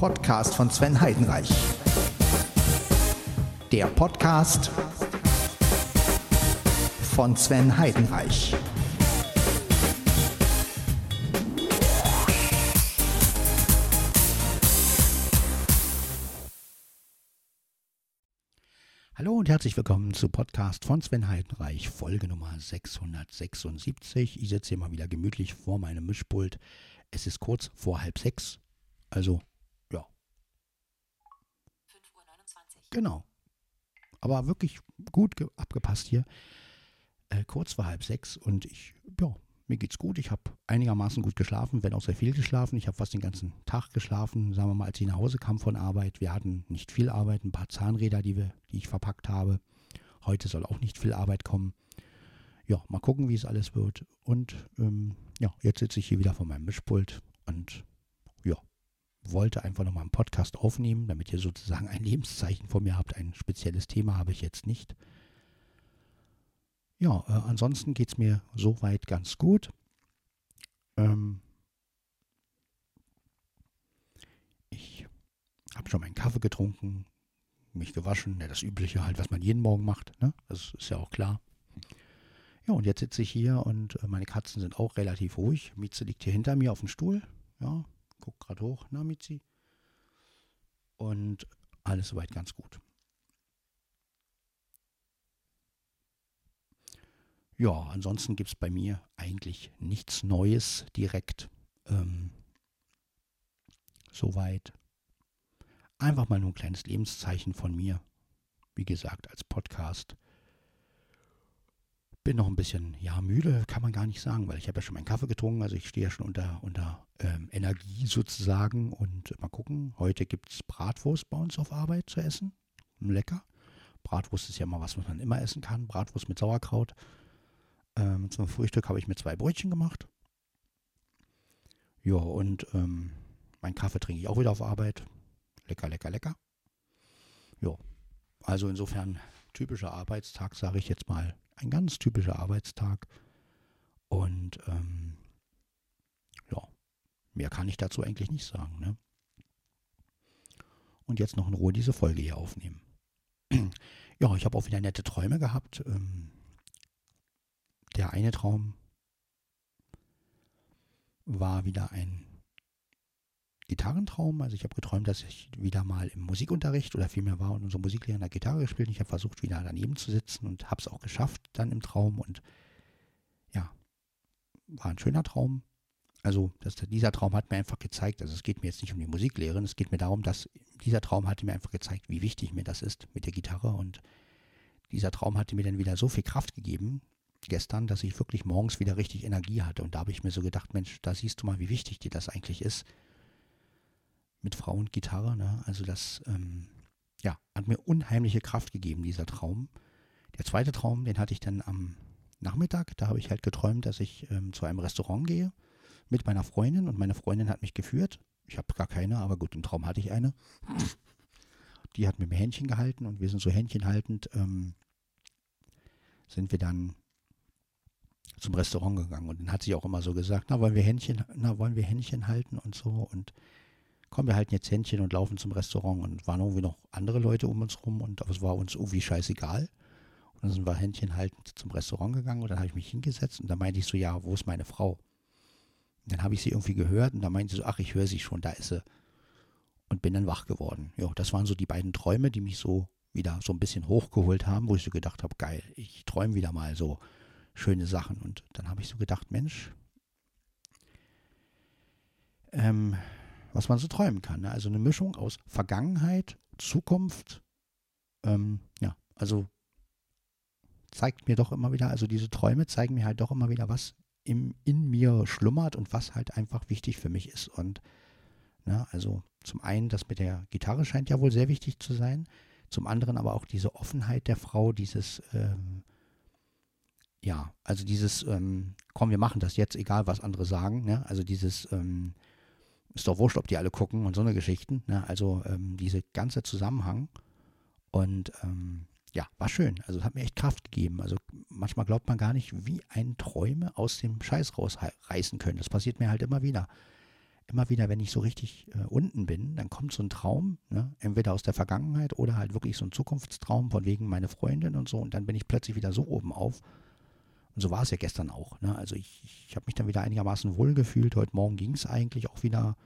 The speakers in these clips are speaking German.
Podcast von Sven Heidenreich. Der Podcast von Sven Heidenreich. Hallo und herzlich willkommen zu Podcast von Sven Heidenreich, Folge Nummer 676. Ich sitze hier mal wieder gemütlich vor meinem Mischpult. Es ist kurz vor halb sechs, also ja. 5.29 Uhr. Genau. Aber wirklich gut abgepasst hier. Äh, kurz vor halb sechs und ich, ja, mir geht's gut. Ich habe einigermaßen gut geschlafen, wenn auch sehr viel geschlafen. Ich habe fast den ganzen Tag geschlafen, sagen wir mal, als ich nach Hause kam von Arbeit. Wir hatten nicht viel Arbeit, ein paar Zahnräder, die, wir, die ich verpackt habe. Heute soll auch nicht viel Arbeit kommen. Ja, mal gucken, wie es alles wird. Und ähm, ja, jetzt sitze ich hier wieder vor meinem Mischpult und wollte einfach nochmal einen Podcast aufnehmen, damit ihr sozusagen ein Lebenszeichen von mir habt. Ein spezielles Thema habe ich jetzt nicht. Ja, äh, ansonsten geht es mir soweit ganz gut. Ähm, ich habe schon meinen Kaffee getrunken, mich gewaschen, ja, das Übliche halt, was man jeden Morgen macht. Ne? Das ist ja auch klar. Ja, und jetzt sitze ich hier und äh, meine Katzen sind auch relativ ruhig. Mieze liegt hier hinter mir auf dem Stuhl. Ja, guck gerade hoch. Na, Mizi. Und alles soweit ganz gut. Ja, ansonsten gibt es bei mir eigentlich nichts Neues direkt. Ähm, soweit. Einfach mal nur ein kleines Lebenszeichen von mir. Wie gesagt, als Podcast. Bin noch ein bisschen, ja, müde, kann man gar nicht sagen, weil ich habe ja schon meinen Kaffee getrunken, also ich stehe ja schon unter, unter ähm, Energie sozusagen. Und mal gucken, heute gibt es Bratwurst bei uns auf Arbeit zu essen. Lecker. Bratwurst ist ja mal was, was man immer essen kann. Bratwurst mit Sauerkraut. Ähm, zum Frühstück habe ich mir zwei Brötchen gemacht. Ja, und ähm, meinen Kaffee trinke ich auch wieder auf Arbeit. Lecker, lecker, lecker. Ja, also insofern typischer Arbeitstag, sage ich jetzt mal. Ein ganz typischer Arbeitstag. Und ähm, ja, mehr kann ich dazu eigentlich nicht sagen. Ne? Und jetzt noch in Ruhe diese Folge hier aufnehmen. ja, ich habe auch wieder nette Träume gehabt. Ähm, der eine Traum war wieder ein Gitarrentraum. Also ich habe geträumt, dass ich wieder mal im Musikunterricht oder vielmehr war und unsere Musiklehrer der Gitarre gespielt. Ich habe versucht, wieder daneben zu sitzen und habe es auch geschafft dann im Traum. Und ja, war ein schöner Traum. Also das, dieser Traum hat mir einfach gezeigt, also es geht mir jetzt nicht um die Musiklehrerin, es geht mir darum, dass dieser Traum hatte mir einfach gezeigt, wie wichtig mir das ist mit der Gitarre. Und dieser Traum hatte mir dann wieder so viel Kraft gegeben, gestern, dass ich wirklich morgens wieder richtig Energie hatte. Und da habe ich mir so gedacht, Mensch, da siehst du mal, wie wichtig dir das eigentlich ist. Mit Frau und Gitarre. Ne? Also das, ähm, ja, hat mir unheimliche Kraft gegeben, dieser Traum. Der zweite Traum, den hatte ich dann am Nachmittag. Da habe ich halt geträumt, dass ich ähm, zu einem Restaurant gehe mit meiner Freundin und meine Freundin hat mich geführt. Ich habe gar keine, aber gut, im Traum hatte ich eine. Die hat mir Händchen gehalten und wir sind so händchenhaltend, ähm, sind wir dann zum Restaurant gegangen und dann hat sie auch immer so gesagt, na wollen wir Händchen, na wollen wir Händchen halten und so und komm, wir halten jetzt Händchen und laufen zum Restaurant und waren irgendwie noch andere Leute um uns rum und es war uns irgendwie scheißegal. Und dann sind wir Händchen haltend zum Restaurant gegangen und dann habe ich mich hingesetzt und da meinte ich so, ja, wo ist meine Frau? Und dann habe ich sie irgendwie gehört und da meinte sie so, ach, ich höre sie schon, da ist sie. Und bin dann wach geworden. Ja, das waren so die beiden Träume, die mich so wieder so ein bisschen hochgeholt haben, wo ich so gedacht habe, geil, ich träume wieder mal so schöne Sachen. Und dann habe ich so gedacht, Mensch, ähm, was man so träumen kann. Ne? Also eine Mischung aus Vergangenheit, Zukunft, ähm, ja, also zeigt mir doch immer wieder, also diese Träume zeigen mir halt doch immer wieder, was im, in mir schlummert und was halt einfach wichtig für mich ist. Und ne, also zum einen, das mit der Gitarre scheint ja wohl sehr wichtig zu sein. Zum anderen aber auch diese Offenheit der Frau, dieses ähm, ja, also dieses, ähm, komm, wir machen das jetzt, egal was andere sagen, ne? also dieses, ähm, ist doch wurscht, ob die alle gucken und so eine Geschichten, ne? also ähm, diese ganze Zusammenhang und ähm, ja, war schön, also hat mir echt Kraft gegeben, also manchmal glaubt man gar nicht, wie ein Träume aus dem Scheiß rausreißen können, das passiert mir halt immer wieder. immer wieder, wenn ich so richtig äh, unten bin, dann kommt so ein Traum, ne? entweder aus der Vergangenheit oder halt wirklich so ein Zukunftstraum von wegen meine Freundin und so. Und dann bin ich plötzlich wieder so oben auf. Und so war es ja gestern auch. Ne? Also ich, ich habe mich dann wieder einigermaßen wohl gefühlt. Heute Morgen ging es eigentlich auch wieder.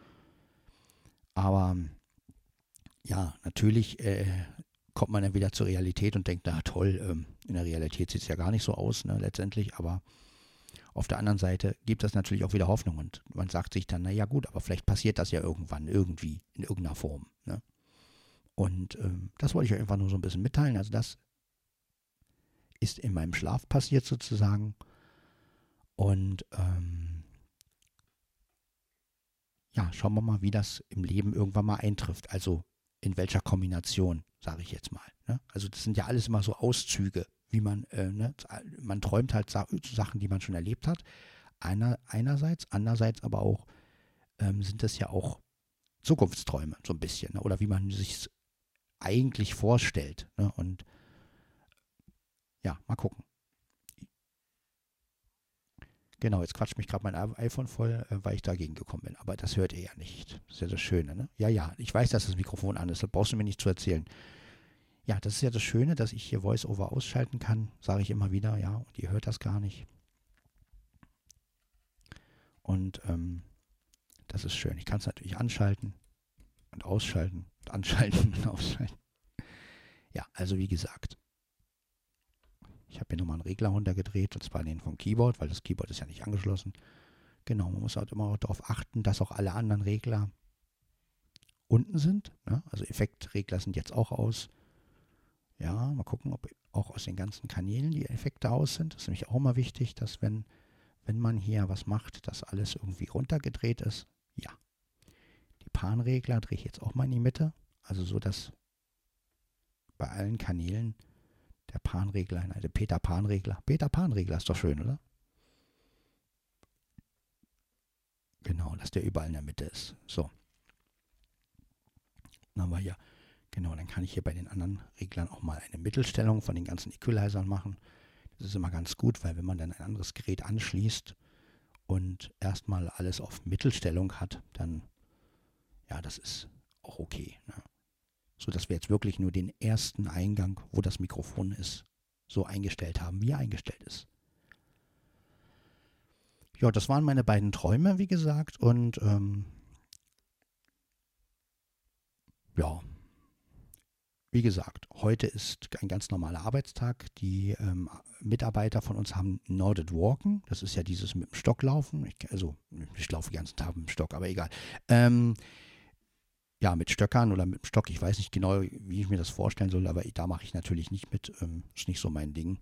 Aber ja, natürlich äh, kommt man dann wieder zur Realität und denkt, na toll, ähm, in der Realität sieht es ja gar nicht so aus, ne, letztendlich. Aber auf der anderen Seite gibt es natürlich auch wieder Hoffnung und man sagt sich dann, naja gut, aber vielleicht passiert das ja irgendwann, irgendwie, in irgendeiner Form. Ne? Und ähm, das wollte ich euch einfach nur so ein bisschen mitteilen. Also das ist in meinem Schlaf passiert sozusagen. Und ähm, ja, schauen wir mal, wie das im Leben irgendwann mal eintrifft. Also in welcher Kombination, sage ich jetzt mal. Ne? Also das sind ja alles immer so Auszüge wie man, äh, ne, man träumt halt Sachen, die man schon erlebt hat. Einer, einerseits, andererseits aber auch ähm, sind das ja auch Zukunftsträume, so ein bisschen, ne? oder wie man sich eigentlich vorstellt. Ne? Und ja, mal gucken. Genau, jetzt quatscht mich gerade mein iPhone voll, äh, weil ich dagegen gekommen bin. Aber das hört ihr ja nicht. Das ist ja das Schöne, ne? Ja, ja, ich weiß, dass das Mikrofon an ist. Das brauchst du mir nicht zu erzählen. Ja, das ist ja das Schöne, dass ich hier VoiceOver ausschalten kann, sage ich immer wieder, ja, und ihr hört das gar nicht. Und ähm, das ist schön. Ich kann es natürlich anschalten und ausschalten und anschalten und ausschalten. Ja, also wie gesagt, ich habe hier nochmal einen Regler runtergedreht, und zwar den vom Keyboard, weil das Keyboard ist ja nicht angeschlossen. Genau, man muss halt immer darauf achten, dass auch alle anderen Regler unten sind. Ne? Also Effektregler sind jetzt auch aus. Ja, mal gucken, ob auch aus den ganzen Kanälen die Effekte aus sind. Das ist nämlich auch mal wichtig, dass wenn, wenn man hier was macht, dass alles irgendwie runtergedreht ist. Ja. Die Panregler drehe ich jetzt auch mal in die Mitte. Also so, dass bei allen Kanälen der Panregler, also Peter Panregler. Peter Panregler ist doch schön, oder? Genau, dass der überall in der Mitte ist. So. Dann haben wir hier Genau, dann kann ich hier bei den anderen Reglern auch mal eine Mittelstellung von den ganzen Equalizern machen. Das ist immer ganz gut, weil wenn man dann ein anderes Gerät anschließt und erstmal alles auf Mittelstellung hat, dann, ja, das ist auch okay. Ne? So dass wir jetzt wirklich nur den ersten Eingang, wo das Mikrofon ist, so eingestellt haben, wie er eingestellt ist. Ja, das waren meine beiden Träume, wie gesagt, und ähm, ja, wie gesagt, heute ist ein ganz normaler Arbeitstag. Die ähm, Mitarbeiter von uns haben Norded Walken. Das ist ja dieses mit dem Stock laufen. Ich, also, ich laufe den ganzen Tag mit dem Stock, aber egal. Ähm, ja, mit Stöckern oder mit dem Stock. Ich weiß nicht genau, wie ich mir das vorstellen soll, aber da mache ich natürlich nicht mit. Ähm, ist nicht so mein Ding.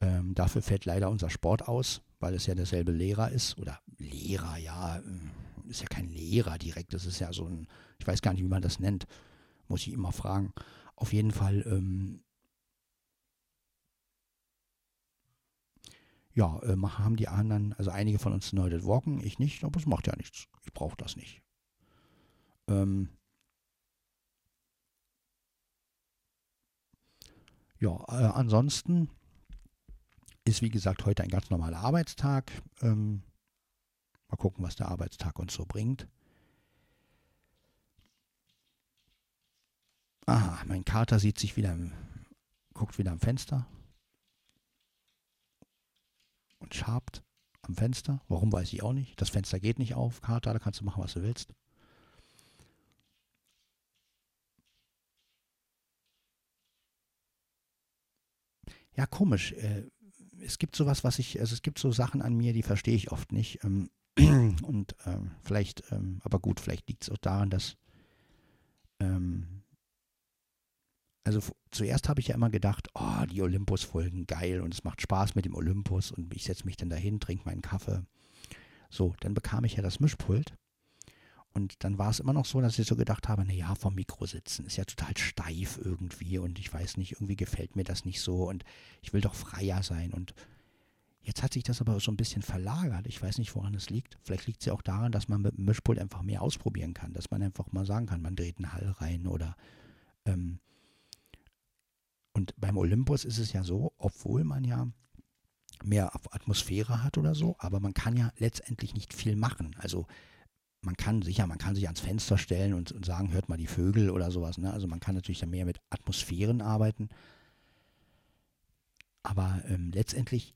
Ähm, dafür fällt leider unser Sport aus, weil es ja derselbe Lehrer ist. Oder Lehrer, ja, äh, ist ja kein Lehrer direkt. Das ist ja so ein, ich weiß gar nicht, wie man das nennt muss ich immer fragen. Auf jeden Fall, ähm, ja, äh, haben die anderen, also einige von uns Nerded Walken, ich nicht, aber es macht ja nichts. Ich brauche das nicht. Ähm, ja, äh, ansonsten ist wie gesagt heute ein ganz normaler Arbeitstag. Ähm, mal gucken, was der Arbeitstag uns so bringt. Aha, mein Kater sieht sich wieder, im, guckt wieder am Fenster und schabt am Fenster. Warum weiß ich auch nicht. Das Fenster geht nicht auf, Kater, da kannst du machen, was du willst. Ja, komisch. Äh, es gibt sowas, was ich, also es gibt so Sachen an mir, die verstehe ich oft nicht. Ähm, und ähm, vielleicht, ähm, aber gut, vielleicht liegt es auch daran, dass ähm, also zuerst habe ich ja immer gedacht, oh, die Olympus-Folgen geil und es macht Spaß mit dem Olympus und ich setze mich dann dahin, trinke meinen Kaffee. So, dann bekam ich ja das Mischpult und dann war es immer noch so, dass ich so gedacht habe, naja, vom Mikro sitzen ist ja total steif irgendwie und ich weiß nicht, irgendwie gefällt mir das nicht so und ich will doch freier sein und Jetzt hat sich das aber so ein bisschen verlagert. Ich weiß nicht, woran es liegt. Vielleicht liegt es ja auch daran, dass man mit dem Mischpult einfach mehr ausprobieren kann. Dass man einfach mal sagen kann, man dreht einen Hall rein oder ähm, und beim Olympus ist es ja so, obwohl man ja mehr Atmosphäre hat oder so, aber man kann ja letztendlich nicht viel machen. Also man kann sicher, man kann sich ans Fenster stellen und, und sagen, hört mal die Vögel oder sowas. Ne? Also man kann natürlich dann mehr mit Atmosphären arbeiten. Aber ähm, letztendlich,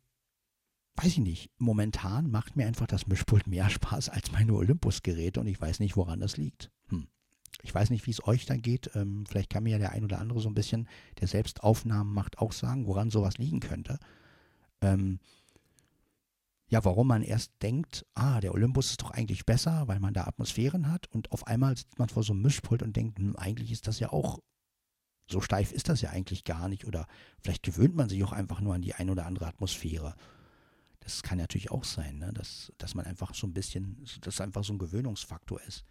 weiß ich nicht, momentan macht mir einfach das Mischpult mehr Spaß als meine Olympus-Geräte und ich weiß nicht, woran das liegt. Hm. Ich weiß nicht, wie es euch dann geht. Ähm, vielleicht kann mir ja der ein oder andere so ein bisschen, der selbst Aufnahmen macht, auch sagen, woran sowas liegen könnte. Ähm, ja, warum man erst denkt, ah, der Olympus ist doch eigentlich besser, weil man da Atmosphären hat und auf einmal sitzt man vor so einem Mischpult und denkt, hm, eigentlich ist das ja auch, so steif ist das ja eigentlich gar nicht oder vielleicht gewöhnt man sich auch einfach nur an die ein oder andere Atmosphäre. Das kann natürlich auch sein, ne? dass, dass man einfach so ein bisschen, dass einfach so ein Gewöhnungsfaktor ist.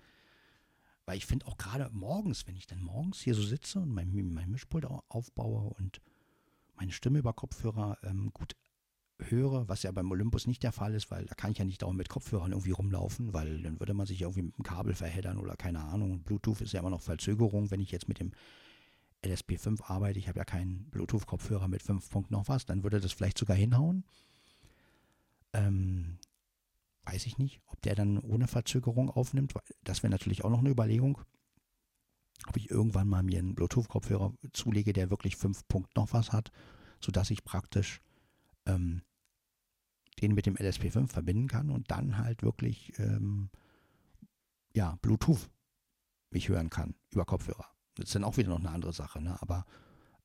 Weil ich finde auch gerade morgens, wenn ich dann morgens hier so sitze und mein, mein Mischpult aufbaue und meine Stimme über Kopfhörer ähm, gut höre, was ja beim Olympus nicht der Fall ist, weil da kann ich ja nicht dauernd mit Kopfhörern irgendwie rumlaufen, weil dann würde man sich irgendwie mit dem Kabel verheddern oder keine Ahnung. Bluetooth ist ja immer noch Verzögerung, wenn ich jetzt mit dem LSP5 arbeite, ich habe ja keinen Bluetooth-Kopfhörer mit 5 Punkt noch was, dann würde das vielleicht sogar hinhauen. Ähm, weiß ich nicht, ob der dann ohne Verzögerung aufnimmt. Das wäre natürlich auch noch eine Überlegung. Ob ich irgendwann mal mir einen Bluetooth-Kopfhörer zulege, der wirklich 5 Punkt noch was hat, sodass ich praktisch ähm, den mit dem LSP5 verbinden kann und dann halt wirklich ähm, ja, Bluetooth mich hören kann über Kopfhörer. Das ist dann auch wieder noch eine andere Sache, ne? aber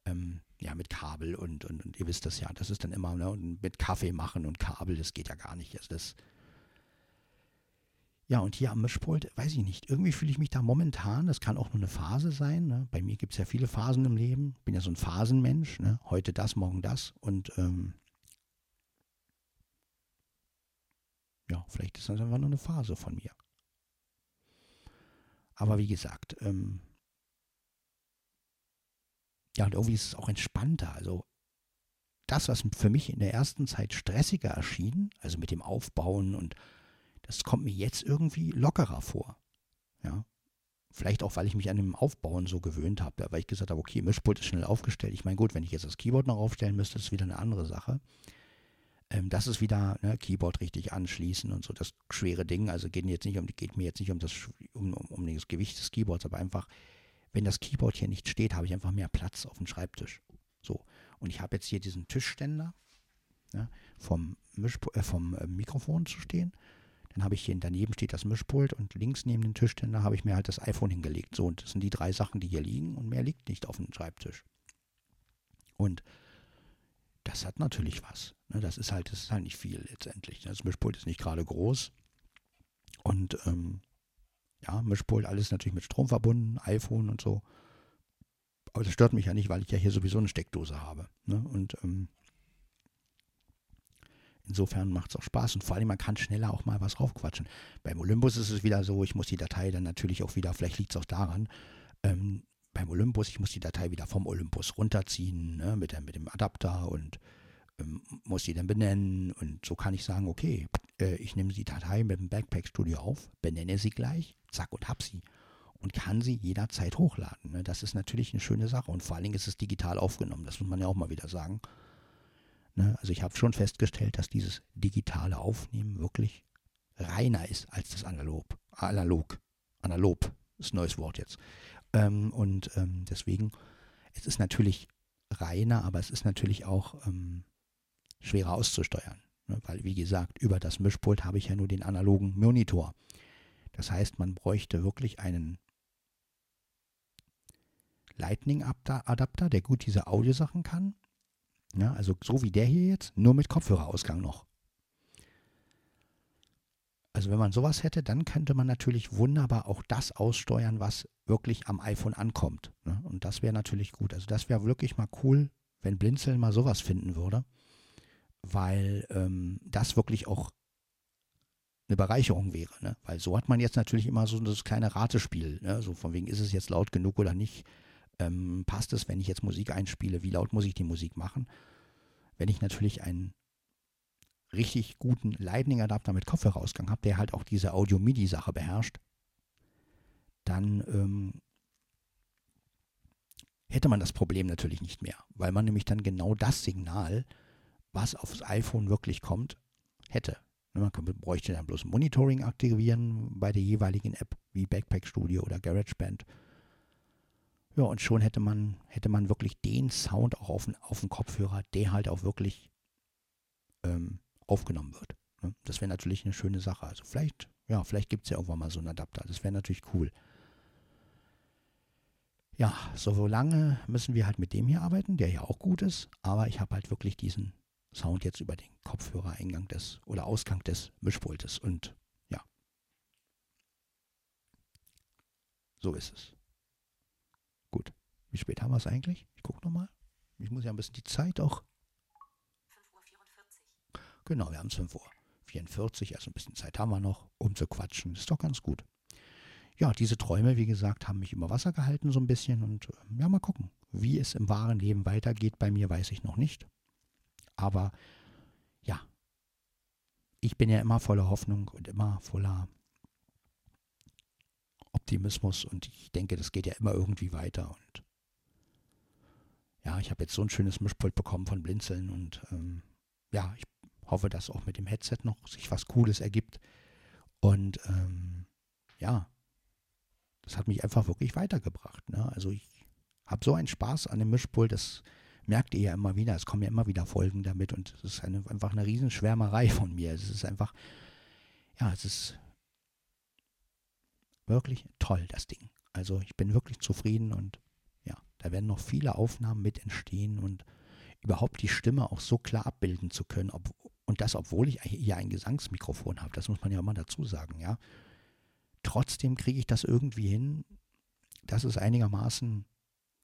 ähm, ja, mit Kabel und, und, und, ihr wisst das ja, das ist dann immer, ne? und mit Kaffee machen und Kabel, das geht ja gar nicht. Also das, ja, und hier am Mischpult, weiß ich nicht, irgendwie fühle ich mich da momentan, das kann auch nur eine Phase sein. Ne? Bei mir gibt es ja viele Phasen im Leben, bin ja so ein Phasenmensch, ne? heute das, morgen das und ähm, ja, vielleicht ist das einfach nur eine Phase von mir. Aber wie gesagt, ähm, ja, und irgendwie ist es auch entspannter. Also das, was für mich in der ersten Zeit stressiger erschien, also mit dem Aufbauen und das kommt mir jetzt irgendwie lockerer vor. Ja. Vielleicht auch, weil ich mich an dem Aufbauen so gewöhnt habe, weil ich gesagt habe, okay, Mischpult ist schnell aufgestellt. Ich meine, gut, wenn ich jetzt das Keyboard noch aufstellen müsste, ist wieder eine andere Sache. Ähm, das ist wieder ne, Keyboard richtig anschließen und so das schwere Ding. Also geht, jetzt nicht um, geht mir jetzt nicht um das, um, um, das Gewicht des Keyboards, aber einfach, wenn das Keyboard hier nicht steht, habe ich einfach mehr Platz auf dem Schreibtisch. So. Und ich habe jetzt hier diesen Tischständer ne, vom, Mischp äh, vom äh, Mikrofon zu stehen. Dann habe ich hier daneben steht das Mischpult und links neben den Tischständer habe ich mir halt das iPhone hingelegt. So, und das sind die drei Sachen, die hier liegen und mehr liegt nicht auf dem Schreibtisch. Und das hat natürlich was. Ne? Das ist halt, das ist halt nicht viel letztendlich. Ne? Das Mischpult ist nicht gerade groß. Und ähm, ja, Mischpult, alles natürlich mit Strom verbunden, iPhone und so. Aber das stört mich ja nicht, weil ich ja hier sowieso eine Steckdose habe. Ne? Und ähm, insofern macht es auch Spaß. Und vor allem, man kann schneller auch mal was raufquatschen. Beim Olympus ist es wieder so, ich muss die Datei dann natürlich auch wieder, vielleicht liegt es auch daran, ähm, beim Olympus, ich muss die Datei wieder vom Olympus runterziehen, ne, mit, der, mit dem Adapter und ähm, muss die dann benennen. Und so kann ich sagen, okay, äh, ich nehme die Datei mit dem Backpack Studio auf, benenne sie gleich, zack und hab sie. Und kann sie jederzeit hochladen. Ne? Das ist natürlich eine schöne Sache. Und vor allen Dingen ist es digital aufgenommen. Das muss man ja auch mal wieder sagen. Ne? Also ich habe schon festgestellt, dass dieses digitale Aufnehmen wirklich reiner ist als das analog. Analog. Analog ist ein neues Wort jetzt. Ähm, und ähm, deswegen, es ist natürlich reiner, aber es ist natürlich auch ähm, schwerer auszusteuern. Ne? Weil, wie gesagt, über das Mischpult habe ich ja nur den analogen Monitor. Das heißt, man bräuchte wirklich einen Lightning-Adapter, der gut diese Audiosachen kann. Ja, also so wie der hier jetzt, nur mit Kopfhörerausgang noch. Also wenn man sowas hätte, dann könnte man natürlich wunderbar auch das aussteuern, was wirklich am iPhone ankommt. Ne? Und das wäre natürlich gut. Also das wäre wirklich mal cool, wenn Blinzeln mal sowas finden würde, weil ähm, das wirklich auch eine Bereicherung wäre. Ne? Weil so hat man jetzt natürlich immer so das kleine Ratespiel. Ne? So von wegen, ist es jetzt laut genug oder nicht? Ähm, passt es, wenn ich jetzt Musik einspiele? Wie laut muss ich die Musik machen? Wenn ich natürlich einen richtig guten Lightning-Adapter mit Kopfhörerausgang habe, der halt auch diese Audio-MIDI-Sache beherrscht, dann ähm, hätte man das Problem natürlich nicht mehr, weil man nämlich dann genau das Signal, was aufs iPhone wirklich kommt, hätte. Ne, man bräuchte dann bloß Monitoring aktivieren bei der jeweiligen App, wie Backpack Studio oder GarageBand. Ja, und schon hätte man, hätte man wirklich den Sound auch auf, auf dem Kopfhörer, der halt auch wirklich ähm, aufgenommen wird. Ne? Das wäre natürlich eine schöne Sache. Also vielleicht, ja, vielleicht gibt es ja irgendwann mal so einen Adapter. Das wäre natürlich cool. Ja, so lange müssen wir halt mit dem hier arbeiten, der ja auch gut ist, aber ich habe halt wirklich diesen Sound jetzt über den Kopfhörereingang des oder Ausgang des Mischpultes und ja. So ist es. Gut. Wie spät haben wir es eigentlich? Ich gucke nochmal. Ich muss ja ein bisschen die Zeit auch. 5.44 Uhr. Genau, wir haben es 5.44 Uhr, also ein bisschen Zeit haben wir noch, um zu quatschen. Ist doch ganz gut ja, diese Träume, wie gesagt, haben mich über Wasser gehalten so ein bisschen und ähm, ja, mal gucken. Wie es im wahren Leben weitergeht bei mir, weiß ich noch nicht. Aber ja, ich bin ja immer voller Hoffnung und immer voller Optimismus und ich denke, das geht ja immer irgendwie weiter und ja, ich habe jetzt so ein schönes Mischpult bekommen von Blinzeln und ähm, ja, ich hoffe, dass auch mit dem Headset noch sich was Cooles ergibt und ähm, ja, das hat mich einfach wirklich weitergebracht. Ne? Also ich habe so einen Spaß an dem Mischpult, das merkt ihr ja immer wieder. Es kommen ja immer wieder Folgen damit und es ist eine, einfach eine Riesenschwärmerei von mir. Es ist einfach, ja, es ist wirklich toll, das Ding. Also ich bin wirklich zufrieden und ja, da werden noch viele Aufnahmen mit entstehen und überhaupt die Stimme auch so klar abbilden zu können. Ob, und das, obwohl ich hier ein Gesangsmikrofon habe. Das muss man ja immer dazu sagen, ja trotzdem kriege ich das irgendwie hin, dass es einigermaßen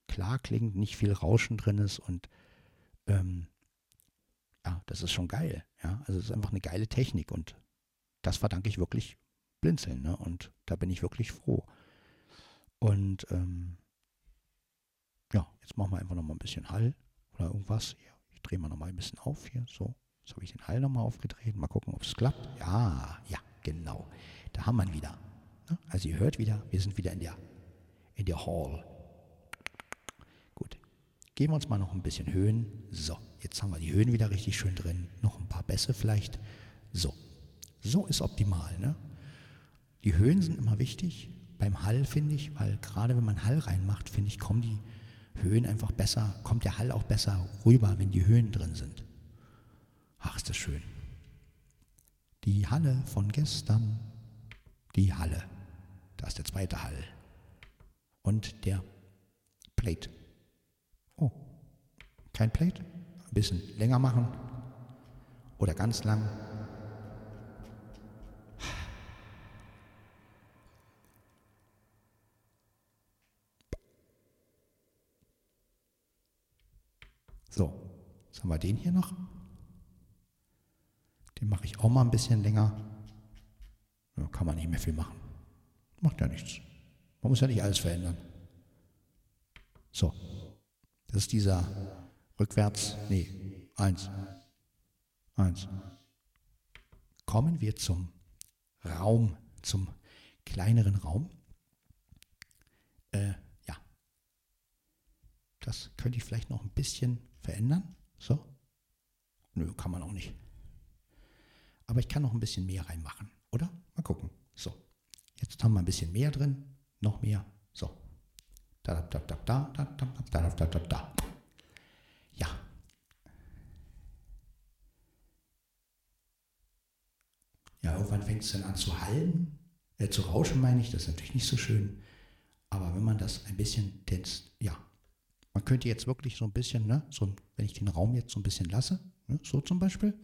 klar klingt, nicht viel Rauschen drin ist und ähm, ja, das ist schon geil. Ja, also es ist einfach eine geile Technik und das verdanke ich wirklich Blinzeln. Ne? Und da bin ich wirklich froh. Und ähm, ja, jetzt machen wir einfach noch mal ein bisschen Hall oder irgendwas. Ich drehe mal noch mal ein bisschen auf hier. So, jetzt habe ich den Hall noch mal aufgedreht. Mal gucken, ob es klappt. Ja, ja, genau. Da haben wir ihn wieder. Ne? Also ihr hört wieder, wir sind wieder in der, in der Hall. Gut. Geben wir uns mal noch ein bisschen Höhen. So, jetzt haben wir die Höhen wieder richtig schön drin. Noch ein paar Bässe vielleicht. So. So ist optimal. Ne? Die Höhen sind immer wichtig. Beim Hall finde ich, weil gerade wenn man Hall reinmacht, finde ich, kommen die Höhen einfach besser, kommt der Hall auch besser rüber, wenn die Höhen drin sind. Ach, ist das schön. Die Halle von gestern, die Halle. Da ist der zweite Hall. Und der Plate. Oh, kein Plate? Ein bisschen länger machen. Oder ganz lang. So, jetzt haben wir den hier noch. Den mache ich auch mal ein bisschen länger. Da kann man nicht mehr viel machen. Macht ja nichts. Man muss ja nicht alles verändern. So. Das ist dieser rückwärts, nee, eins. Eins. Kommen wir zum Raum, zum kleineren Raum. Äh, ja. Das könnte ich vielleicht noch ein bisschen verändern. So. Nö, kann man auch nicht. Aber ich kann noch ein bisschen mehr reinmachen, oder? Mal gucken. So. Jetzt haben wir ein bisschen mehr drin, noch mehr. So. Da, da, da, da, da, da, da, da, da, da. Ja. Ja, irgendwann fängt es dann an zu hallen, äh, zu rauschen meine ich, das ist natürlich nicht so schön. Aber wenn man das ein bisschen, tänzt, ja, man könnte jetzt wirklich so ein bisschen, ne, so, wenn ich den Raum jetzt so ein bisschen lasse, ne, so zum Beispiel,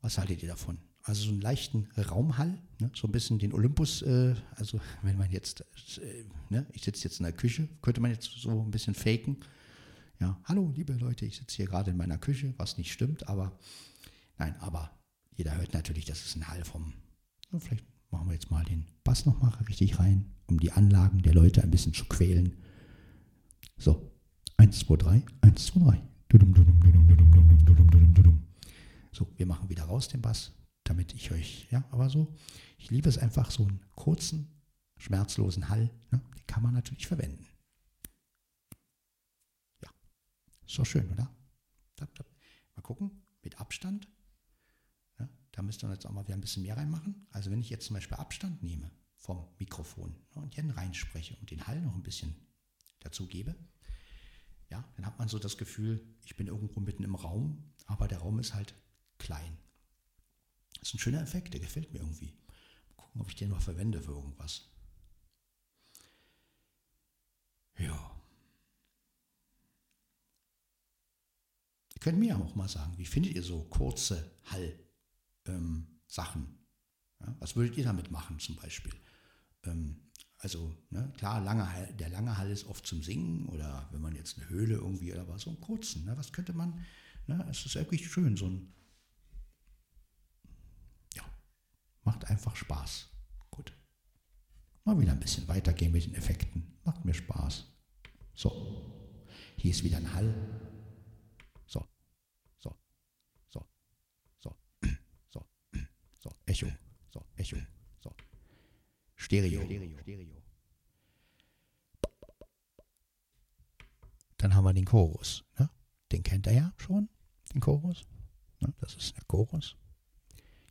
was haltet ihr davon? also so einen leichten Raumhall, ne? so ein bisschen den Olympus, äh, also wenn man jetzt, äh, ne? ich sitze jetzt in der Küche, könnte man jetzt so ein bisschen faken. Ja, hallo liebe Leute, ich sitze hier gerade in meiner Küche, was nicht stimmt, aber nein, aber jeder hört natürlich, das ist ein Hall vom, ja, vielleicht machen wir jetzt mal den Bass nochmal richtig rein, um die Anlagen der Leute ein bisschen zu quälen. So, 1, 2, 3, 1, 2, 3. So, wir machen wieder raus den Bass damit ich euch, ja, aber so, ich liebe es einfach, so einen kurzen, schmerzlosen Hall, ne, den kann man natürlich verwenden. Ja, ist doch schön, oder? Mal gucken, mit Abstand. Ja, da müsst ihr jetzt auch mal wieder ein bisschen mehr reinmachen. Also wenn ich jetzt zum Beispiel Abstand nehme vom Mikrofon ne, und hier reinspreche und den Hall noch ein bisschen dazu gebe, ja, dann hat man so das Gefühl, ich bin irgendwo mitten im Raum, aber der Raum ist halt klein. Das ist ein schöner Effekt, der gefällt mir irgendwie. Mal gucken, ob ich den mal verwende für irgendwas. Ja. Ihr könnt mir auch mal sagen, wie findet ihr so kurze Hall-Sachen? Ähm, ja, was würdet ihr damit machen zum Beispiel? Ähm, also ne, klar, lange Hall, der lange Hall ist oft zum Singen oder wenn man jetzt eine Höhle irgendwie oder was, so einen kurzen. Ne, was könnte man, ne, es ist wirklich schön, so ein, ja, macht einfach Spaß. Gut. Mal wieder ein bisschen weitergehen mit den Effekten. Macht mir Spaß. So, hier ist wieder ein Hall. So, so, so, so, so, so, Echo, so, Echo. Stereo. Stereo. Dann haben wir den Chorus. Ne? Den kennt er ja schon, den Chorus. Ne? Das ist der Chorus.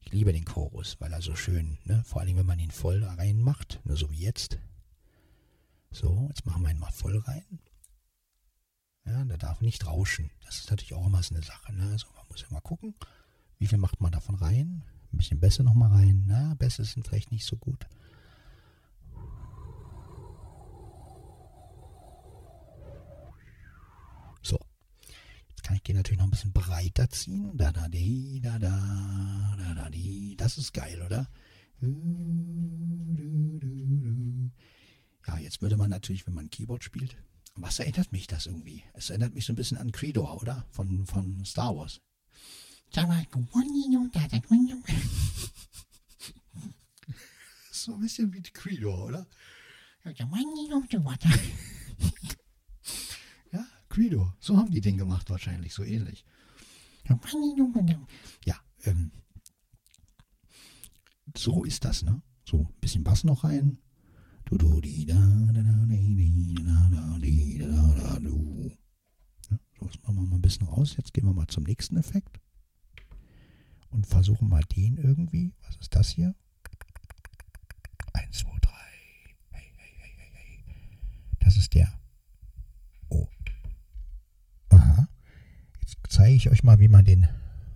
Ich liebe den Chorus, weil er so schön, ne? vor allem wenn man ihn voll reinmacht, ne? so wie jetzt. So, jetzt machen wir ihn mal voll rein. Ja, der darf nicht rauschen. Das ist natürlich auch immer so eine Sache. Ne? Also man muss ja mal gucken, wie viel macht man davon rein. Ein bisschen besser nochmal rein. Na, besser sind vielleicht nicht so gut. Kann ich den natürlich noch ein bisschen breiter ziehen. Da, da, di, da, da, da, da, di. Das ist geil, oder? Ja, jetzt würde man natürlich, wenn man Keyboard spielt, was erinnert mich das irgendwie? Es erinnert mich so ein bisschen an Credo, oder? Von, von Star Wars. so ein bisschen wie Credo, oder? Credo. So haben die den gemacht wahrscheinlich, so ähnlich. Ja, ähm, so ist das, ne? So, ein bisschen Bass noch rein. So, das machen wir mal ein bisschen raus. Jetzt gehen wir mal zum nächsten Effekt. Und versuchen mal den irgendwie. Was ist das hier? Eins, zwei, drei. Hey, hey, hey, hey, hey. Das ist der. Zeige ich euch mal, wie man den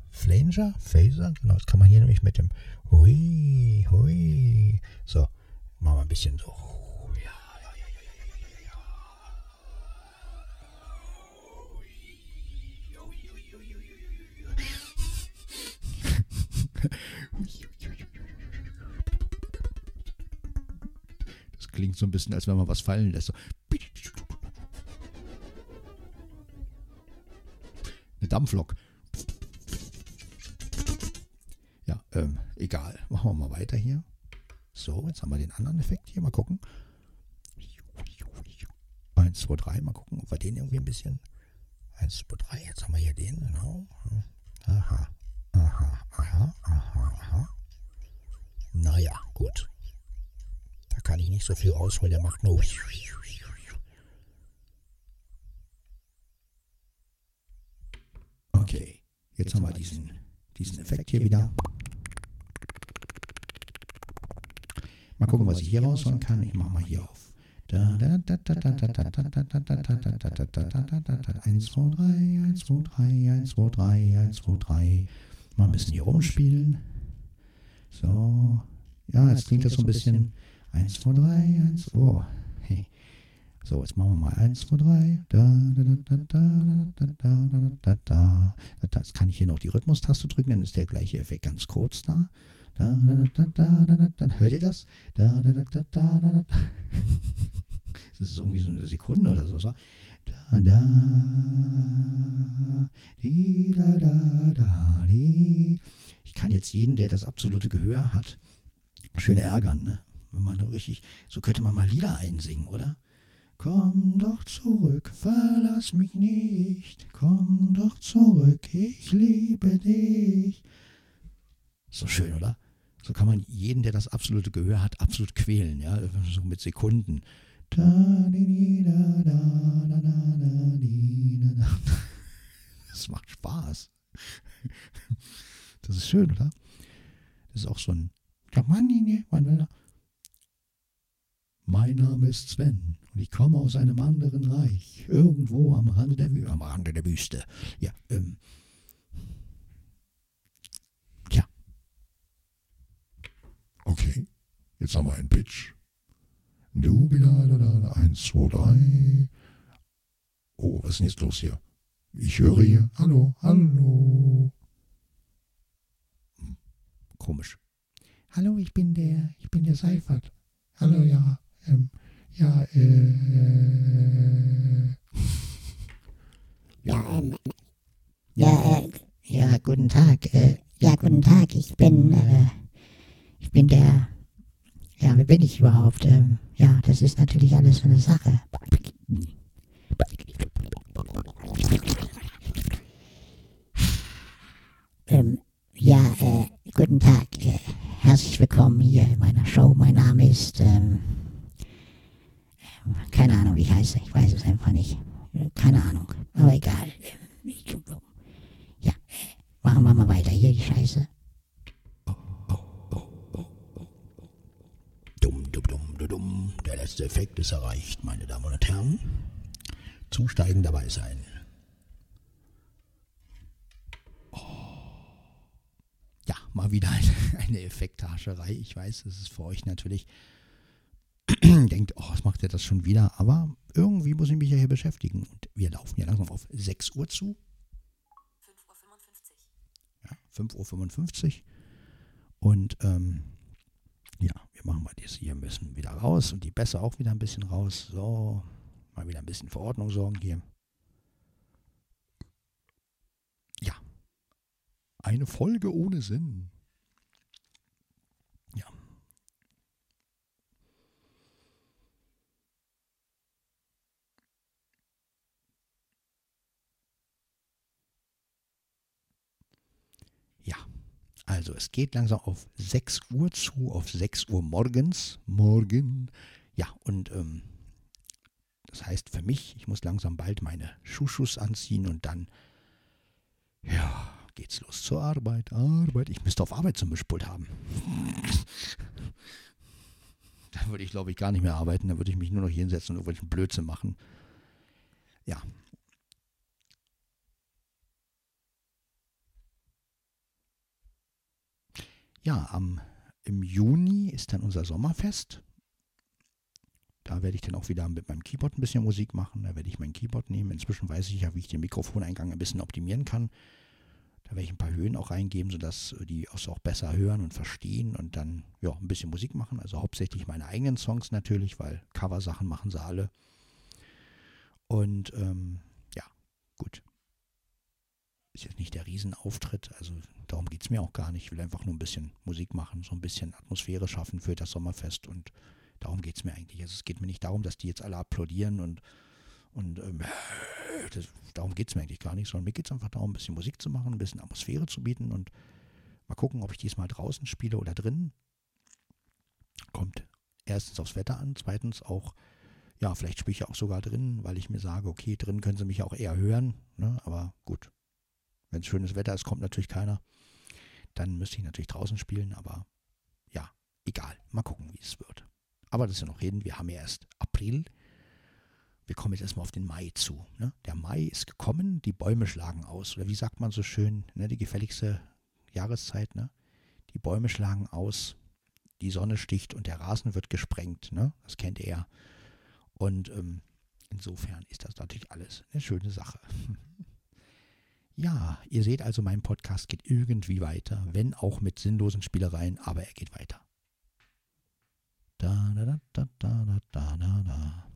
Flanger, Phaser, genau, das kann man hier nämlich mit dem Hui, Hui. So, machen wir ein bisschen so. Das klingt so ein bisschen, als wenn man was fallen lässt. Dampflok. Ja, ähm, egal. Machen wir mal weiter hier. So, jetzt haben wir den anderen Effekt hier. Mal gucken. 1, 2, 3. Mal gucken, ob wir den irgendwie ein bisschen. 1, 2, 3. Jetzt haben wir hier den, genau. Aha. Aha, aha, aha, aha. Naja, gut. Da kann ich nicht so viel rausholen. Der macht nur. Jetzt haben wir diesen, diesen Effekt hier wieder. Mal gucken, was ich hier rausholen kann. Ich mache mal hier auf. 1, 2, 3, 1, 2, 3, 1, 2, 3, 1, 2, 3. Mal ein bisschen hier rumspielen. So. Ja, jetzt klingt das so ein bisschen. 1, 2, 3, 1, 2. So, jetzt machen wir mal 1, 2, 3. Jetzt kann ich hier noch die Rhythmustaste drücken, dann ist der gleiche Effekt ganz kurz da. Dann hört ihr das? Das ist irgendwie so eine Sekunde oder so. Ich kann jetzt jeden, der das absolute Gehör hat, schön ärgern, ne? Wenn man richtig, so könnte man mal Lieder einsingen, oder? Komm doch zurück, verlass mich nicht. Komm doch zurück, ich liebe dich. So schön, oder? So kann man jeden, der das absolute Gehör hat, absolut quälen, ja, so mit Sekunden. Das macht Spaß. Das ist schön, oder? Das ist auch so ein. Mein Name ist Sven und ich komme aus einem anderen Reich, irgendwo am Rande der, am Rande der Wüste. Ja, ähm. Tja. Okay, jetzt haben wir einen Pitch. Du, da, da, da, eins, zwei, drei. Oh, was ist denn jetzt los hier? Ich höre hier. Hallo, hallo. Hm, komisch. Hallo, ich bin der, ich bin der Seifert. Hallo, ja, ähm, ja, äh. Ja, ähm, ja, äh, ja, guten Tag. Äh, ja, guten Tag. Ich bin, äh, ich bin der. Ja, wer bin ich überhaupt? Ähm, ja, das ist natürlich alles so eine Sache. Ähm, ja, äh, guten Tag. Äh, herzlich willkommen hier in meiner Show. Mein Name ist, ähm, wie ich weiß es einfach nicht. Keine Ahnung. Aber egal. Ja, machen wir mal weiter hier, die Scheiße. Dumm, dumm, dumm, dumm, dumm. Der letzte Effekt ist erreicht, meine Damen und Herren. Zusteigen dabei sein. Oh. Ja, mal wieder eine, eine Effekthascherei. Ich weiß, es ist für euch natürlich denkt, oh, was macht er das schon wieder? Aber irgendwie muss ich mich ja hier beschäftigen. Und wir laufen ja langsam auf 6 Uhr zu. 5.55 Uhr. Ja, 5.55 Uhr. Und ähm, ja, wir machen mal das hier ein bisschen wieder raus und die Bässe auch wieder ein bisschen raus. So, mal wieder ein bisschen für Ordnung sorgen hier. Ja, eine Folge ohne Sinn. Also es geht langsam auf 6 Uhr zu, auf 6 Uhr morgens. Morgen. Ja, und ähm, das heißt für mich, ich muss langsam bald meine Schuhschuss anziehen und dann, ja, geht's los zur Arbeit. Arbeit. Ich müsste auf Arbeit zum Mischpult haben. da würde ich, glaube ich, gar nicht mehr arbeiten. Da würde ich mich nur noch hinsetzen und irgendwelchen Blödsinn machen. Ja, Ja, am, im Juni ist dann unser Sommerfest. Da werde ich dann auch wieder mit meinem Keyboard ein bisschen Musik machen. Da werde ich mein Keyboard nehmen. Inzwischen weiß ich ja, wie ich den Mikrofoneingang ein bisschen optimieren kann. Da werde ich ein paar Höhen auch reingeben, sodass die auch besser hören und verstehen und dann ja, ein bisschen Musik machen. Also hauptsächlich meine eigenen Songs natürlich, weil Coversachen machen sie alle. Und ähm, ja, gut ist jetzt nicht der Riesenauftritt, also darum geht es mir auch gar nicht. Ich will einfach nur ein bisschen Musik machen, so ein bisschen Atmosphäre schaffen für das Sommerfest und darum geht es mir eigentlich. Also es geht mir nicht darum, dass die jetzt alle applaudieren und, und ähm, das, darum geht es mir eigentlich gar nicht, sondern mir geht es einfach darum, ein bisschen Musik zu machen, ein bisschen Atmosphäre zu bieten und mal gucken, ob ich diesmal draußen spiele oder drinnen. Kommt erstens aufs Wetter an, zweitens auch, ja, vielleicht spiele ich auch sogar drinnen, weil ich mir sage, okay, drinnen können sie mich auch eher hören, ne? aber gut, wenn es schönes Wetter ist, kommt natürlich keiner. Dann müsste ich natürlich draußen spielen, aber ja, egal. Mal gucken, wie es wird. Aber das ist ja noch reden. Wir haben ja erst April. Wir kommen jetzt erstmal auf den Mai zu. Ne? Der Mai ist gekommen, die Bäume schlagen aus. Oder wie sagt man so schön, ne? die gefälligste Jahreszeit. Ne? Die Bäume schlagen aus, die Sonne sticht und der Rasen wird gesprengt. Ne? Das kennt er. Und ähm, insofern ist das natürlich alles eine schöne Sache. Ja, ihr seht also, mein Podcast geht irgendwie weiter, wenn auch mit sinnlosen Spielereien, aber er geht weiter. Da, da, da, da, da, da, da, da.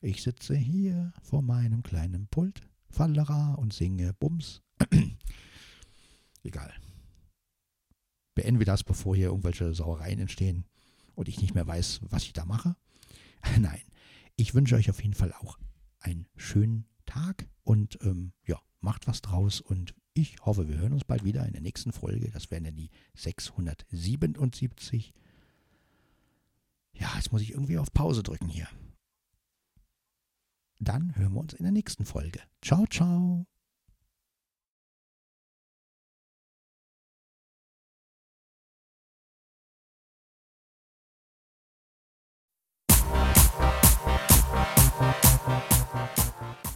Ich sitze hier vor meinem kleinen Pult, Fallera und singe Bums. Egal. Beenden wir das, bevor hier irgendwelche Sauereien entstehen und ich nicht mehr weiß, was ich da mache. Nein, ich wünsche euch auf jeden Fall auch einen schönen Tag und ähm, ja, macht was draus und ich hoffe, wir hören uns bald wieder in der nächsten Folge. Das wären dann die 677. Ja, jetzt muss ich irgendwie auf Pause drücken hier. Dann hören wir uns in der nächsten Folge. Ciao, ciao.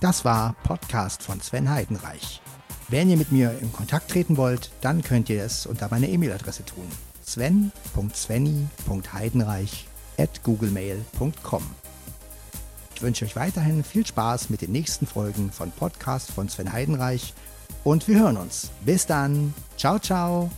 Das war Podcast von Sven Heidenreich. Wenn ihr mit mir in Kontakt treten wollt, dann könnt ihr es unter meiner E-Mail-Adresse tun. sven.svenny.heidenreich at googlemail.com. Ich wünsche euch weiterhin viel Spaß mit den nächsten Folgen von Podcast von Sven Heidenreich und wir hören uns. Bis dann. Ciao, ciao.